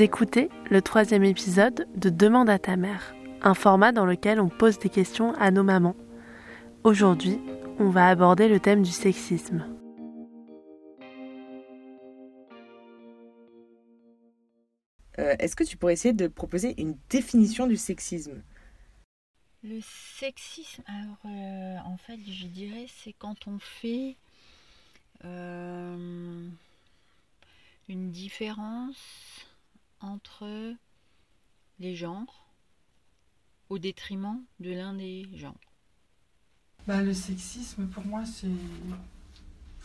Vous écoutez le troisième épisode de Demande à ta mère, un format dans lequel on pose des questions à nos mamans. Aujourd'hui, on va aborder le thème du sexisme. Euh, Est-ce que tu pourrais essayer de proposer une définition du sexisme? Le sexisme, alors euh, en fait, je dirais, c'est quand on fait euh, une différence entre les genres au détriment de l'un des genres. Bah, le sexisme, pour moi, c'est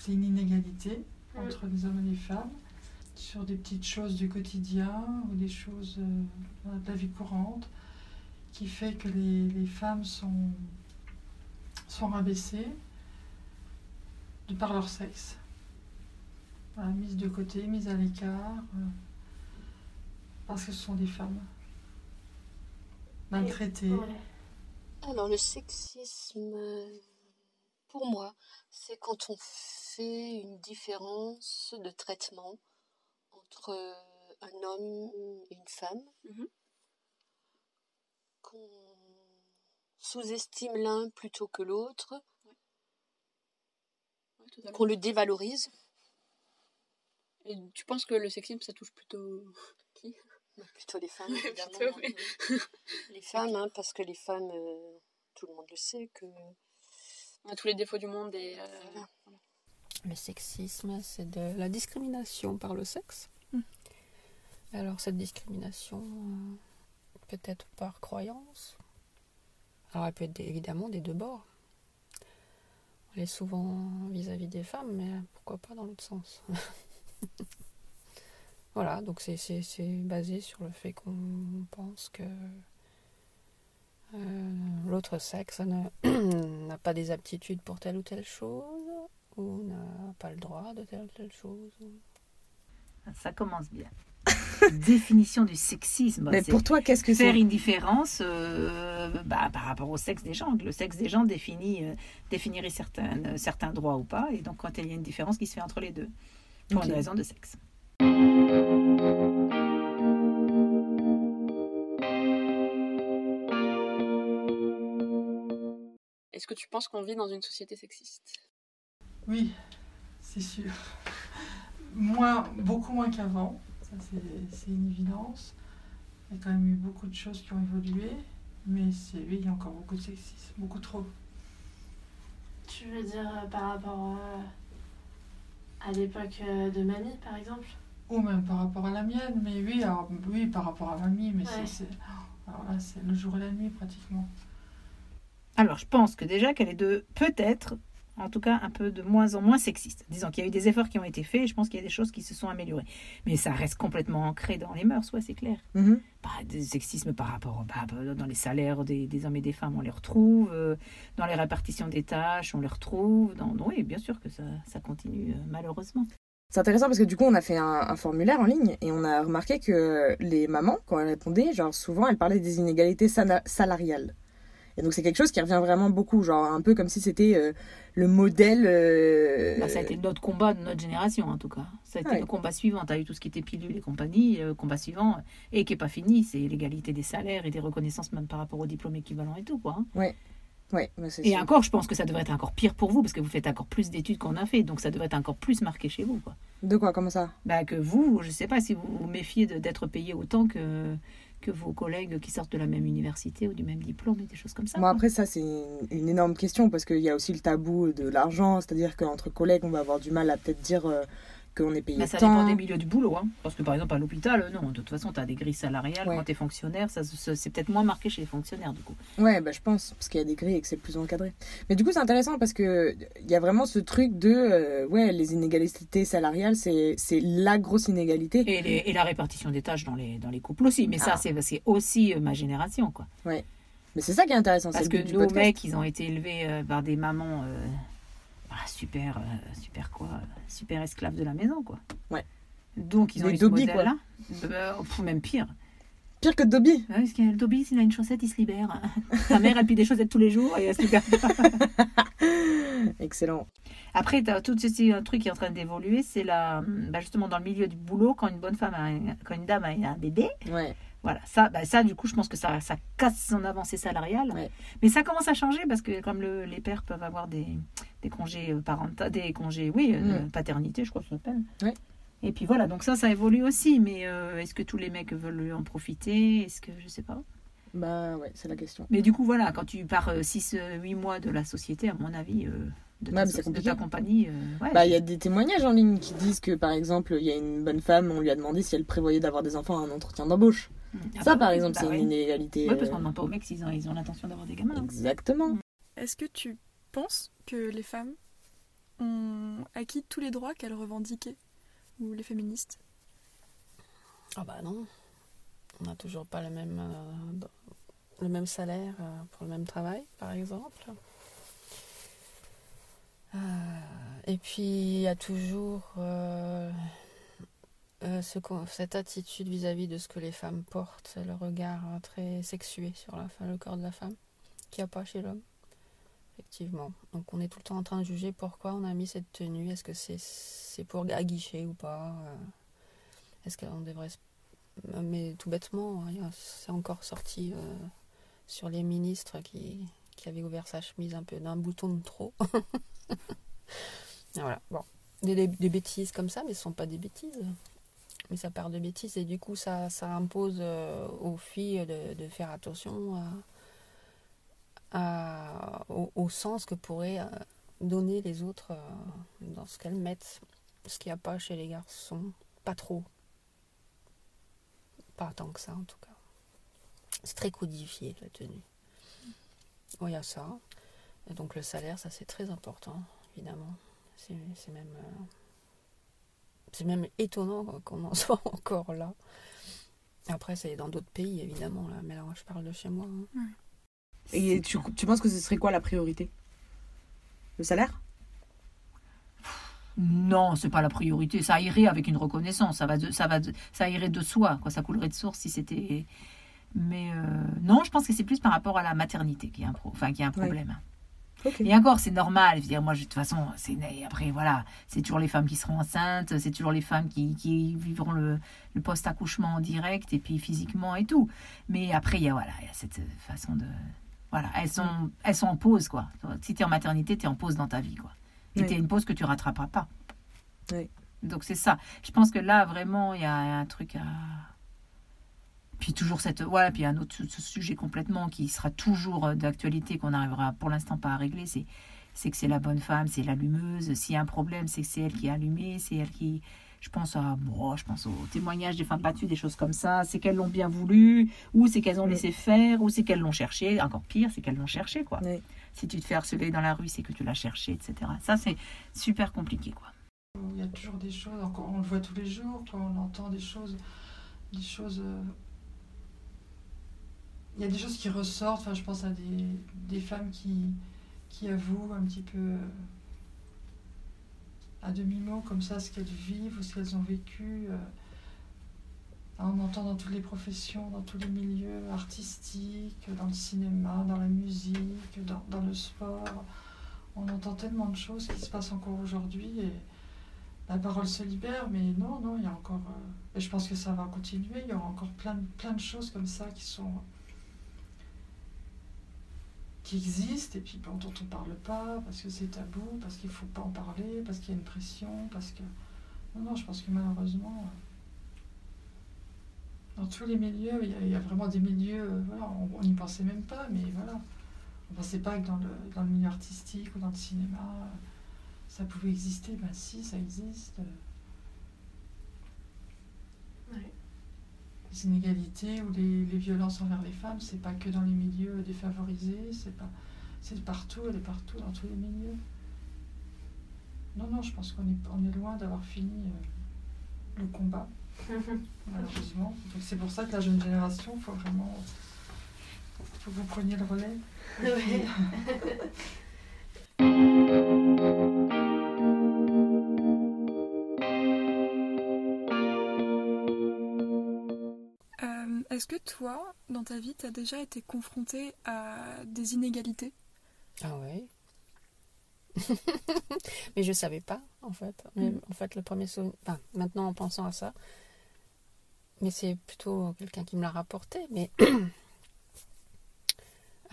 une inégalité entre les hommes et les femmes sur des petites choses du quotidien ou des choses euh, de la vie courante qui fait que les, les femmes sont, sont rabaissées de par leur sexe. Voilà, mises de côté, mises à l'écart, euh, parce que ce sont des femmes. Maltraitées. Alors le sexisme, pour moi, c'est quand on fait une différence de traitement entre un homme et une femme, Mhm. qu'on sous-estime l'un plutôt que l'autre, qu'on le dévalorise, Et tu penses que le sexisme, ça touche plutôt plutôt les femmes évidemment. Plutôt, oui. Les femmes, hein, parce que les femmes, euh, tout le monde le sait, que On a tous les défauts du monde et. euh, Voilà. Le sexisme, c'est de la discrimination par le sexe. Alors cette discrimination euh, peut être par croyance. Alors elle peut être évidemment des deux bords. Elle est souvent vis-à-vis des femmes, mais pourquoi pas dans l'autre sens? Voilà, donc c'est- c'est c'est basé sur le fait qu'on pense que euh, l'autre sexe n'a pas des aptitudes pour telle ou telle chose ou n'a pas le droit de telle ou telle chose. Ça commence bien. Définition du sexisme. Mais c'est pour toi, qu'est-ce que faire c'est une différence euh, bah, par rapport au sexe des gens. Le sexe des gens définit, euh, définirait certains, certains droits ou pas. Et donc, quand il y a une différence qui se fait entre les deux, pour Ok. une raison de sexe. Est-ce que tu penses qu'on vit dans une société sexiste? Oui, c'est sûr. Moins, beaucoup moins qu'avant, ça c'est une évidence. Il y a quand même eu beaucoup de choses qui ont évolué, mais oui, il y a encore beaucoup de sexisme, beaucoup trop. Tu veux dire euh, par rapport euh, à l'époque euh, de mamie, par exemple? Ou même par rapport à la mienne, mais oui, alors, oui par rapport à mamie, mais c'est- Ouais. c'est alors là c'est le jour et la nuit pratiquement. Alors, je pense que déjà qu'elle est de peut-être, en tout cas, un peu de moins en moins sexiste. Disons qu'il y a eu des efforts qui ont été faits et je pense qu'il y a des choses qui se sont améliorées. Mais ça reste complètement ancré dans les mœurs, ouais, c'est clair. Mhm. Bah, des sexismes par rapport bah, bah, dans les salaires des, des hommes et des femmes, on les retrouve. euh, dans les répartitions des tâches, on les retrouve. Dans, dans- oui, bien sûr que ça, ça continue, euh, malheureusement. C'est intéressant parce que du coup, on a fait un, un formulaire en ligne et on a remarqué que les mamans, quand elles répondaient, genre souvent, elles parlaient des inégalités salariales. Et donc, c'est quelque chose qui revient vraiment beaucoup, genre un peu comme si c'était euh, le modèle. euh, Bah, ça a été notre combat de notre génération, en tout cas. Ça a été Ouais. le combat suivant. Tu as eu tout ce qui était pilule et compagnie. Le combat suivant, et qui n'est pas fini, c'est l'égalité des salaires et des reconnaissances, même par rapport aux diplômes équivalents et tout. Quoi, hein. Ouais, bah, Et sûr. encore, je pense que ça devrait être encore pire pour vous, parce que vous faites encore plus d'études qu'on a fait. Donc, ça devrait être encore plus marqué chez vous. Quoi. De quoi, comment ça? Bah, que vous, je ne sais pas si vous vous méfiez d'être payé autant que, que vos collègues qui sortent de la même université ou du même diplôme et des choses comme ça. Bon, après, ça, c'est une, une énorme question parce qu'il y a aussi le tabou de l'argent, c'est-à-dire qu'entre collègues, on va avoir du mal à peut-être dire euh, qu'on est payé Bah, ça tant. dépend des milieux du boulot. Hein. Parce que par exemple, à l'hôpital, non, de toute façon, tu as des grilles salariales. Ouais. Quand tu es fonctionnaire, ça, c'est peut-être moins marqué chez les fonctionnaires, du coup. Ouais, bah, je pense, parce qu'il y a des grilles et que c'est plus encadré. Mais du coup, c'est intéressant parce que il y a vraiment ce truc de, euh, ouais, les inégalités salariales, c'est la grosse inégalité. Et, les- et la répartition des tâches dans les, dans les couples aussi. Mais ça, Ah. c'est c'est aussi euh, ma génération, quoi. Mais c'est ça qui est intéressant, Parce que nos mecs, ils ont été élevés euh, par des mamans voilà, super, euh, super quoi, super esclaves de la maison, quoi. Ouais. Donc, ils ont Des eu ce Dobby, modèle-là. Euh, pff, même pire. Pire que Dobby. Ouais, parce que Dobby, s'il a une chaussette, il se libère. Ta mère, elle plie des chaussettes tous les jours et elle se libère. Excellent. Après, tu as tout ceci, un truc qui est en train d'évoluer, c'est la, bah, justement dans le milieu du boulot, quand une bonne femme, a un- quand une dame a un bébé, Ouais. voilà, ça, bah, ça du coup, je pense que ça, ça casse son avancée salariale. Ouais. Mais ça commence à changer parce que comme le- les pères peuvent avoir des, des congés euh, parentaux, des congés, oui, euh, Mm. paternité, je crois que ça s'appelle. Et puis voilà, donc ça, ça évolue aussi. Mais euh, est-ce que tous les mecs veulent en profiter? Est-ce que je sais pas Bah ouais, c'est la question. Mais du coup, voilà, quand tu pars 6-8 mois de la société, à mon avis, euh, de, ta, so- de compagnie, euh, ouais, Bah, il y a des témoignages en ligne qui disent que, par exemple, il y a une bonne femme, on lui a demandé si elle prévoyait d'avoir des enfants à un entretien d'embauche. Ah Ça, bah par exemple, bah c'est ouais. une inégalité. Oui, parce qu'on demande pas aux mecs s'ils ont, ils ont l'intention d'avoir des gamins. Exactement. Est-ce que tu que les femmes ont acquis tous les droits qu'elles revendiquaient Ou les féministes Ah bah non. On n'a toujours pas le même, euh, le même salaire euh, pour le même travail, par exemple. Euh, et puis, il y a toujours cette attitude vis-à-vis de ce que les femmes portent, le regard très sexué sur la, le corps de la femme, qu'il n'y a pas chez l'homme. Effectivement. Donc, on est tout le temps en train de juger pourquoi on a mis cette tenue. Est-ce que c'est c'est pour aguicher ou pas euh, Est-ce qu'on devrait mais tout bêtement, hein, c'est encore sorti euh, sur les ministres qui, qui avaient ouvert sa chemise un peu d'un bouton de trop. Voilà, bon. Des, des- des bêtises comme ça, mais ce ne sont pas des bêtises. Mais ça part de bêtises et du coup, ça, ça impose euh, aux filles de, de faire attention à- au, sens que pourraient euh, donner les autres euh, dans ce qu'elles mettent. Ce qu'il n'y a pas chez les garçons, pas trop. Pas tant que ça, en tout cas. C'est très codifié, la tenue. Il y a ça. Donc le salaire, ça c'est très important, évidemment. C'est même, euh, même étonnant qu'on en soit encore là. Après, c'est dans d'autres pays, évidemment, là. mais là, je parle de chez moi. hein. Et tu, tu penses que ce serait quoi la priorité? Le salaire? Non, c'est pas la priorité. Ça irait avec une reconnaissance. Ça va, de- ça va, de- ça irait de soi. Quoi. Ça coulerait de source si c'était. Mais euh, non, je pense que c'est plus par rapport à la maternité qui est un, pro... enfin, qui est un Ouais. problème. Et encore, c'est normal. Je veux dire, moi, je- de toute façon, c'est. Après, voilà, c'est toujours les femmes qui seront enceintes, c'est toujours les femmes qui, qui vivront le, le post-accouchement en direct et puis physiquement et tout. Mais après, il y a, voilà, il y a cette façon de. Voilà, elles sont, elles sont en pause, quoi. Si tu es en maternité, tu es en pause dans ta vie, quoi. Et Oui. tu une pause que tu rattraperas pas. Oui. Donc, c'est ça. Je pense que là, vraiment, il y a un truc à. Puis toujours cette. Voilà, puis un autre ce sujet complètement qui sera toujours euh, d'actualité, qu'on n'arrivera pour l'instant pas à régler, c'est c'est que c'est la bonne femme, c'est l'allumeuse. S'il y a un problème, c'est que c'est elle qui est allumée, c'est elle qui. Je pense à, bon, je pense aux témoignages des femmes battues, des choses comme ça. C'est qu'elles l'ont bien voulu, ou c'est qu'elles ont Oui. laissé faire, ou c'est qu'elles l'ont cherché. Encore pire, c'est qu'elles l'ont cherché, quoi. Oui. Si tu te fais harceler dans la rue, c'est que tu l'as cherché, etc. Ça, c'est super compliqué, quoi. Il y a toujours des choses, encore, on le voit tous les jours, quand on entend des choses, des choses. euh, Il y a des choses qui ressortent. Enfin, je pense à des, des femmes qui, qui avouent un petit peu euh, à demi-mot comme ça ce qu'elles vivent ou ce qu'elles ont vécu. euh. On entend dans toutes les professions, dans tous les milieux artistiques, dans le cinéma, dans la musique, dans, dans le sport. On entend tellement de choses qui se passent encore aujourd'hui et la parole se libère, mais non, non, il y a encore. euh, et je pense que ça va continuer. Il y aura encore plein, plein de choses comme ça qui sont. Qui existent et puis dont on ne parle pas parce que c'est tabou, parce qu'il ne faut pas en parler, parce qu'il y a une pression, parce que. Non, non, je pense que malheureusement. euh, dans tous les milieux, il y a, il y a vraiment des milieux, euh, voilà, on n'y pensait même pas, mais voilà. On ne pensait pas que dans le, dans le milieu artistique ou dans le cinéma, euh, ça pouvait exister. Ben si, ça existe. Les inégalités ou les, les violences envers les femmes, c'est pas que dans les milieux défavorisés, c'est pas, c'est partout, elle est partout, dans tous les milieux. Non, non, je pense qu'on est, on est loin d'avoir fini euh, le combat, malheureusement. Donc c'est pour ça que la jeune génération, il faut vraiment, faut que vous preniez le relais. Et Est-ce que toi, dans ta vie, tu as déjà été confronté à des inégalités? Ah ouais? Mais je savais pas, en fait. Mais, En fait, le premier souvenir. Enfin, maintenant, en pensant à ça, mais c'est plutôt quelqu'un qui me l'a rapporté. Mais.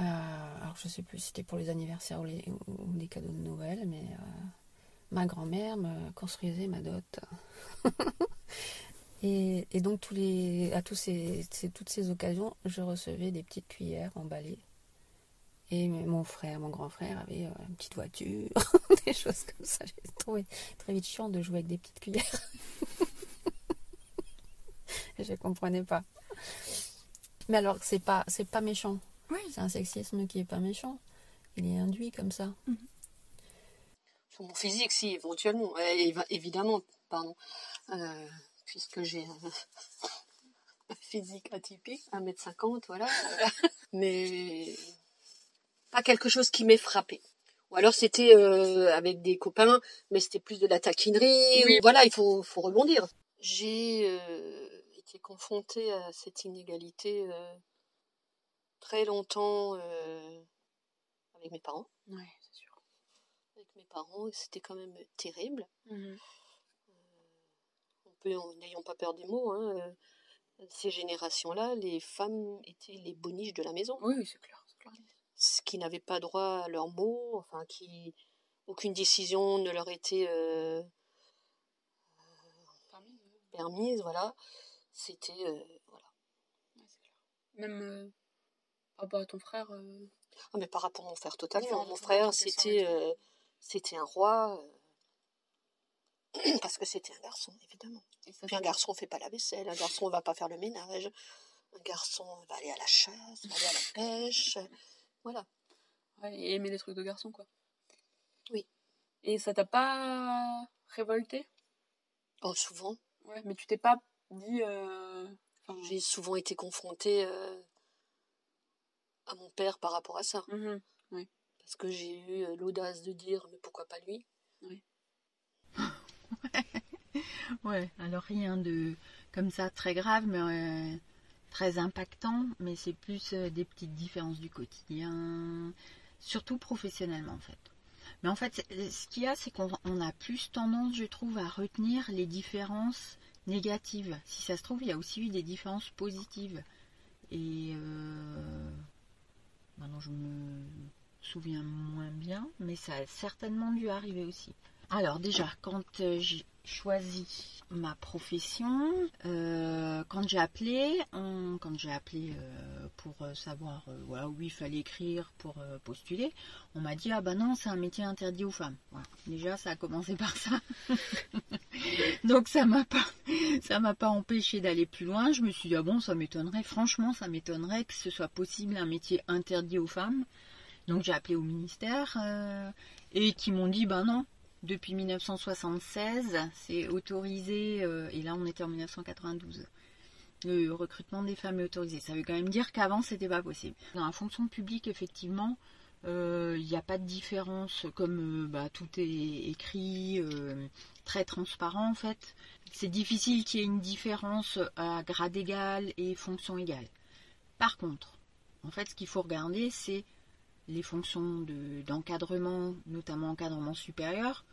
Euh, alors, je sais plus si c'était pour les anniversaires ou les, ou les cadeaux de Noël, mais euh, ma grand-mère me construisait ma dot. et, et donc, tous les, à tous ces, ces- toutes ces occasions, je recevais des petites cuillères emballées. Et mon frère, mon grand frère avait euh, une petite voiture, des choses comme ça. J'ai trouvé très vite chiant de jouer avec des petites cuillères. je comprenais pas. Mais alors, c'est pas, c'est pas méchant. Oui. C'est un sexisme qui est pas méchant. Il est induit comme ça. Sur mon physique, si, éventuellement. Euh, évidemment, pardon. Euh, puisque j'ai un, physique atypique, 1m50, voilà. Mais pas quelque chose qui m'ait frappé. Ou alors c'était euh, avec des copains, mais c'était plus de la taquinerie. Oui. ou Voilà, il faut, faut rebondir. J'ai euh, été confrontée à cette inégalité euh, très longtemps avec mes parents. Ouais, c'est sûr. Avec mes parents, c'était quand même terrible. Mhm. N'ayons pas peur des mots, hein, euh, ces générations-là, les femmes étaient les boniches de la maison. Oui, c'est clair. qui n'avaient pas droit à leurs mots, enfin, qui aucune décision ne leur était euh, Parmi, euh, permise, voilà. C'était, euh, voilà. ouais, c'est clair. Même euh, par rapport à ton frère. Ah, mais par rapport à mon frère, totalement. Oui, Mon on frère, c'était, c'était un roi. Parce que c'était un garçon, évidemment. Puis un garçon fait pas la vaisselle, un garçon va pas faire le ménage, un garçon va aller à la chasse, va aller à la pêche. Voilà. Ouais, et aimer les trucs de garçon, quoi. Oui. Et ça t'a pas révolté? Oh, souvent. Ouais, mais tu t'es pas dit. euh, enfin, J'ai souvent été confrontée euh, à mon père par rapport à ça. mhm. Parce que j'ai eu euh, l'audace de dire, mais pourquoi pas lui? Ouais, alors rien de comme ça très grave, mais euh, très impactant, mais c'est plus euh, des petites différences du quotidien, surtout professionnellement en fait. Mais en fait, ce qu'il y a, c'est qu'on on a plus tendance, je trouve, à retenir les différences négatives. Si ça se trouve, il y a aussi eu des différences positives. Et euh, maintenant, je me souviens moins bien, mais ça a certainement dû arriver aussi. Alors déjà, quand euh, j'ai choisi ma profession, euh, quand j'ai appelé, euh, pour savoir où il fallait écrire pour postuler, on m'a dit ah bah non c'est un métier interdit aux femmes. Déjà ça a commencé par ça. Donc ça m'a pas ça m'a pas empêché d'aller plus loin. Je me suis dit ah bon ça m'étonnerait franchement ça m'étonnerait que ce soit possible un métier interdit aux femmes. Donc j'ai appelé au ministère et qui m'ont dit ben non depuis 1976, c'est autorisé, euh, et là on était en 1992. Le recrutement des femmes est autorisé. Ça veut quand même dire qu'avant c'était pas possible. Dans la fonction publique, effectivement, euh, il n'y a pas de différence, comme euh, bah, tout est écrit, très transparent en fait. C'est difficile qu'il y ait une différence à grade égal et fonction égale. Par contre, en fait, ce qu'il faut regarder, c'est les fonctions de- d'encadrement, notamment encadrement supérieur,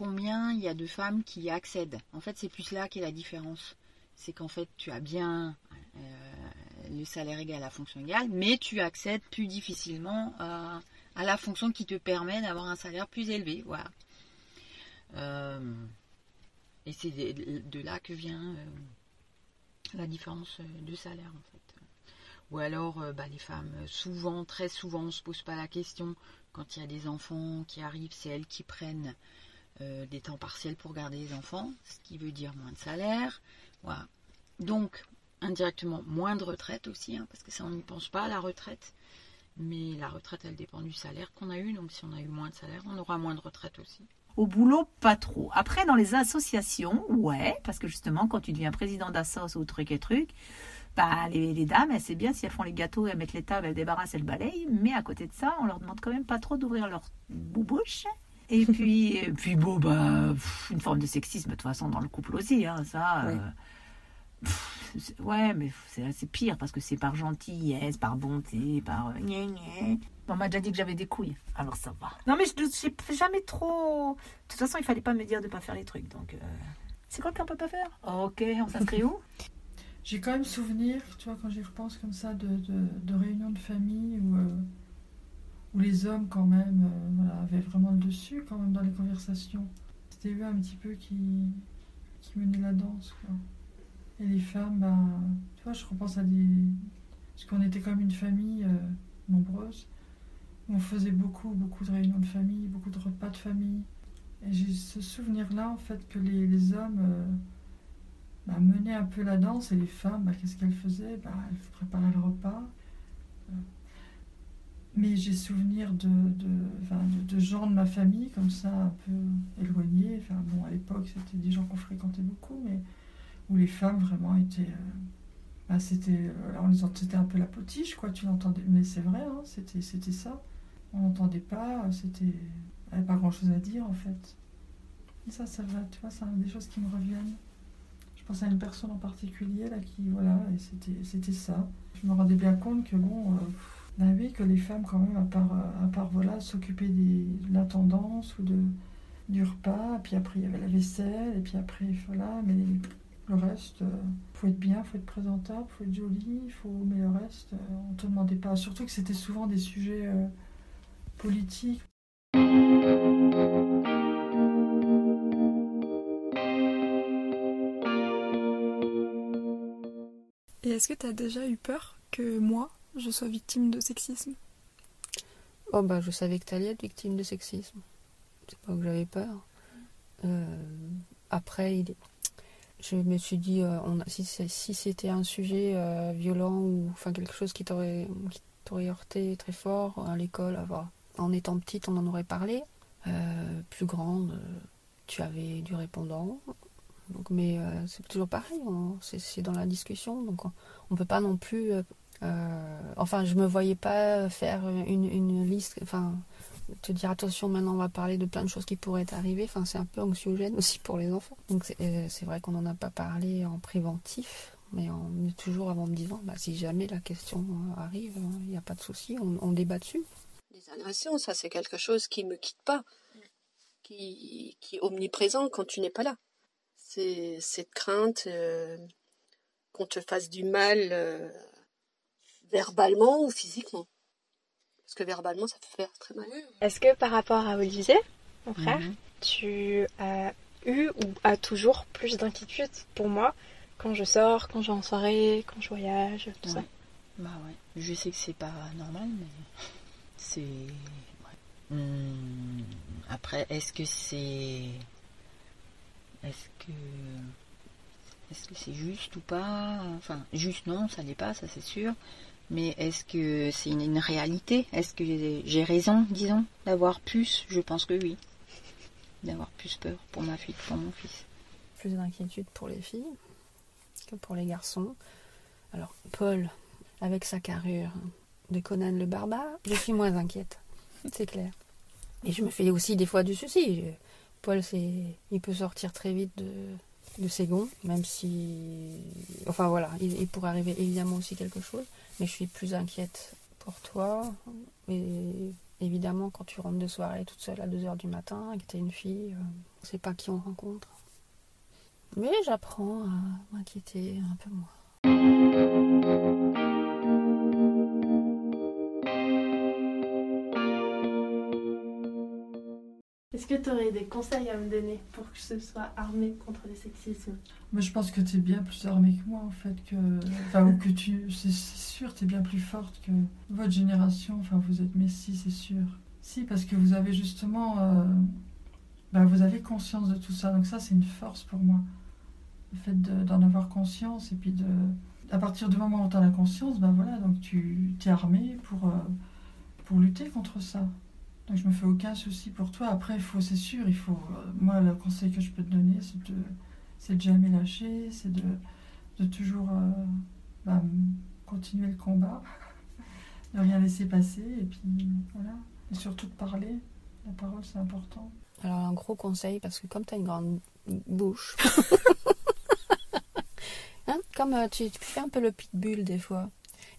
combien il y a de femmes qui accèdent. En fait, c'est plus là qu'est la différence. C'est qu'en fait, tu as bien euh, le salaire égal à la fonction égale, mais tu accèdes plus difficilement à, la fonction qui te permet d'avoir un salaire plus élevé. Voilà. Euh, et c'est de, là que vient euh, la différence de salaire, en fait. Ou alors, bah, les femmes, souvent, très souvent, on ne se pose pas la question. Quand il y a des enfants qui arrivent, c'est elles qui prennent euh, des temps partiels pour garder les enfants, ce qui veut dire moins de salaire. Voilà. Donc, indirectement, moins de retraite aussi, hein, parce que ça, on n'y pense pas, la retraite. Mais la retraite, elle dépend du salaire qu'on a eu. Donc, si on a eu moins de salaire, on aura moins de retraite aussi. Au boulot, pas trop. Après, dans les associations, ouais, parce que justement, quand tu deviens président d'assos ou truc et truc, bah, les, dames, elles, c'est bien si elles font les gâteaux, elles mettent les tables, elles débarrassent, elles balayent, mais à côté de ça, on leur demande quand même pas trop d'ouvrir leur boubouche. Et puis, et puis bon, bah, pff, une forme de sexisme, de toute façon, dans le couple aussi, hein, ça. Ouais. euh, pff, ouais, mais c'est pire parce que c'est par gentillesse, par bonté, par. euh. On m'a déjà dit que j'avais des couilles, alors ça va. Non, mais je n'ai jamais trop. De toute façon, il fallait pas me dire de pas faire les trucs. Donc, euh, c'est quoi qu'on peut pas faire? Ok, on s'inscrit où? J'ai quand même souvenir, tu vois, quand j'y repense comme ça, de, de, de réunions de famille où, euh, où les hommes, quand même, euh, avaient vraiment le dessus, quand même, dans les conversations. C'était eux un petit peu qui, qui menaient la danse, quoi. Et les femmes, bah, tu vois, je repense à des. Parce qu'on était comme une famille euh, nombreuse. On faisait beaucoup, beaucoup de réunions de famille, beaucoup de repas de famille. Et j'ai ce souvenir-là, en fait, que les, les hommes euh, bah, menaient un peu la danse et les femmes, bah, qu'est-ce qu'elles faisaient? Bah, Elles préparaient le repas. Mais j'ai souvenir de, de, de, gens de ma famille, comme ça, un peu éloignés. Enfin, bon, à l'époque, c'était des gens qu'on fréquentait beaucoup, mais où les femmes vraiment étaient. euh, bah, c'était, euh, alors on c'était un peu la potiche, quoi, tu l'entendais. Mais c'est vrai, hein, c'était, c'était ça. On n'entendait pas, c'était. Il n'y avait pas grand chose à dire, en fait. Et ça, ça va, tu vois, c'est des choses qui me reviennent. Je pense à une personne en particulier, là, qui, voilà, et c'était, c'était ça. Je me rendais bien compte que, bon. euh, oui, que les femmes, quand même, à part, euh, voilà, s'occuper de l'intendance ou de, du repas, puis après il y avait la vaisselle, et puis après, voilà, mais le reste, euh, faut être bien, faut être présentable, faut être joli, faut... mais le reste, euh, on te demandait pas. Surtout que c'était souvent des sujets politiques. Et est-ce que tu as déjà eu peur que moi, je sois victime de sexisme Oh bah je savais que t'allais être victime de sexisme. C'est pas que j'avais peur. Euh, après, je me suis dit, euh, si, c'était un sujet euh, violent ou enfin quelque chose qui t'aurait heurté très fort à l'école, en étant petite, on en aurait parlé. Plus grande, tu avais du répondant. Donc, mais c'est toujours pareil, c'est dans la discussion, donc on, on peut pas non plus. Euh, enfin, je me voyais pas faire une, liste, enfin, te dire attention, maintenant on va parler de plein de choses qui pourraient t'arriver. Enfin, c'est un peu anxiogène aussi pour les enfants. Donc, c'est euh, vrai qu'on n'en a pas parlé en préventif, mais toujours avant me disant, bah, si jamais la question arrive, il n'y a pas de souci, on, débat dessus. Les agressions, ça c'est quelque chose qui me quitte pas, qui, est omniprésent quand tu n'es pas là. C'est cette crainte euh, qu'on te fasse du mal verbalement ou physiquement. Parce que verbalement, ça peut faire très mal. Est-ce que par rapport à Olivier, mon frère, Mhm. tu as eu ou as toujours plus d'inquiétude pour moi quand je sors, quand je vais en soirée, quand je voyage, tout ça? Bah ouais. Je sais que c'est pas normal, mais c'est. ouais. Hum, Après, est-ce que c'est. Est-ce que. Est-ce que c'est juste ou pas? Enfin, juste non, ça l'est pas, ça c'est sûr. Mais est-ce que c'est une, une réalité? Est-ce que j'ai raison, disons, d'avoir plus? Je pense que oui. D'avoir plus peur pour ma fille que pour mon fils. Plus d'inquiétude pour les filles que pour les garçons. Alors, Paul, avec sa carrure de Conan le barbare, je suis moins inquiète, c'est clair. Et je me fais aussi des fois du souci. Paul, c'est, il peut sortir très vite de, de ses gonds, même si. Enfin voilà, il, pourrait arriver évidemment aussi quelque chose, mais je suis plus inquiète pour toi. Et évidemment, quand tu rentres de soirée toute seule à 2h du matin, et que tu es une fille, euh, on sait pas qui on rencontre. Mais j'apprends à m'inquiéter un peu moins. Est-ce que tu aurais des conseils à me donner pour que je sois armée contre le sexisme? Mais je pense que tu es bien plus armée que moi, en fait. Que, enfin, que tu. C'est sûr, tu es bien plus forte que votre génération. Enfin, vous êtes Messi, c'est sûr. Si, parce que vous avez justement. euh, bah, vous avez conscience de tout ça. Donc, ça, c'est une force pour moi. Le fait de- d'en avoir conscience et puis de. À partir du moment où tu as la conscience, ben voilà, donc tu es armé pour, euh, pour lutter contre ça. Donc je me fais aucun souci pour toi. Après, il faut, c'est sûr, il faut. euh, moi, le conseil que je peux te donner, c'est de, c'est de jamais lâcher, c'est de, de toujours euh, bah, continuer le combat, de rien laisser passer, et puis voilà. Et surtout de parler. La parole, c'est important. Alors un gros conseil, parce que comme tu as une grande bouche, hein, comme euh, tu, tu fais un peu le pitbull des fois,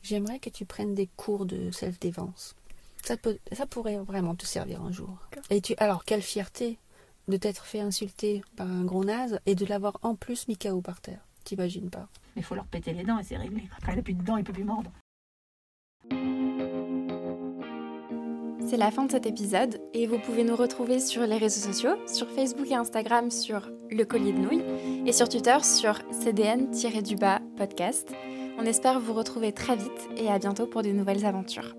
j'aimerais que tu prennes des cours de self-défense. Ça, peut, ça pourrait vraiment te servir un jour. Et tu, alors, quelle fierté de t'être fait insulter par un gros naze et de l'avoir en plus mis KO par terre. T'imagines pas. Il faut leur péter les dents et c'est réglé. Quand il n'a plus de dents, il peut plus mordre. C'est la fin de cet épisode et vous pouvez nous retrouver sur les réseaux sociaux, sur Facebook et Instagram sur Le Collier de Nouilles et sur Twitter sur CDN-du-bas podcast. On espère vous retrouver très vite et à bientôt pour de nouvelles aventures.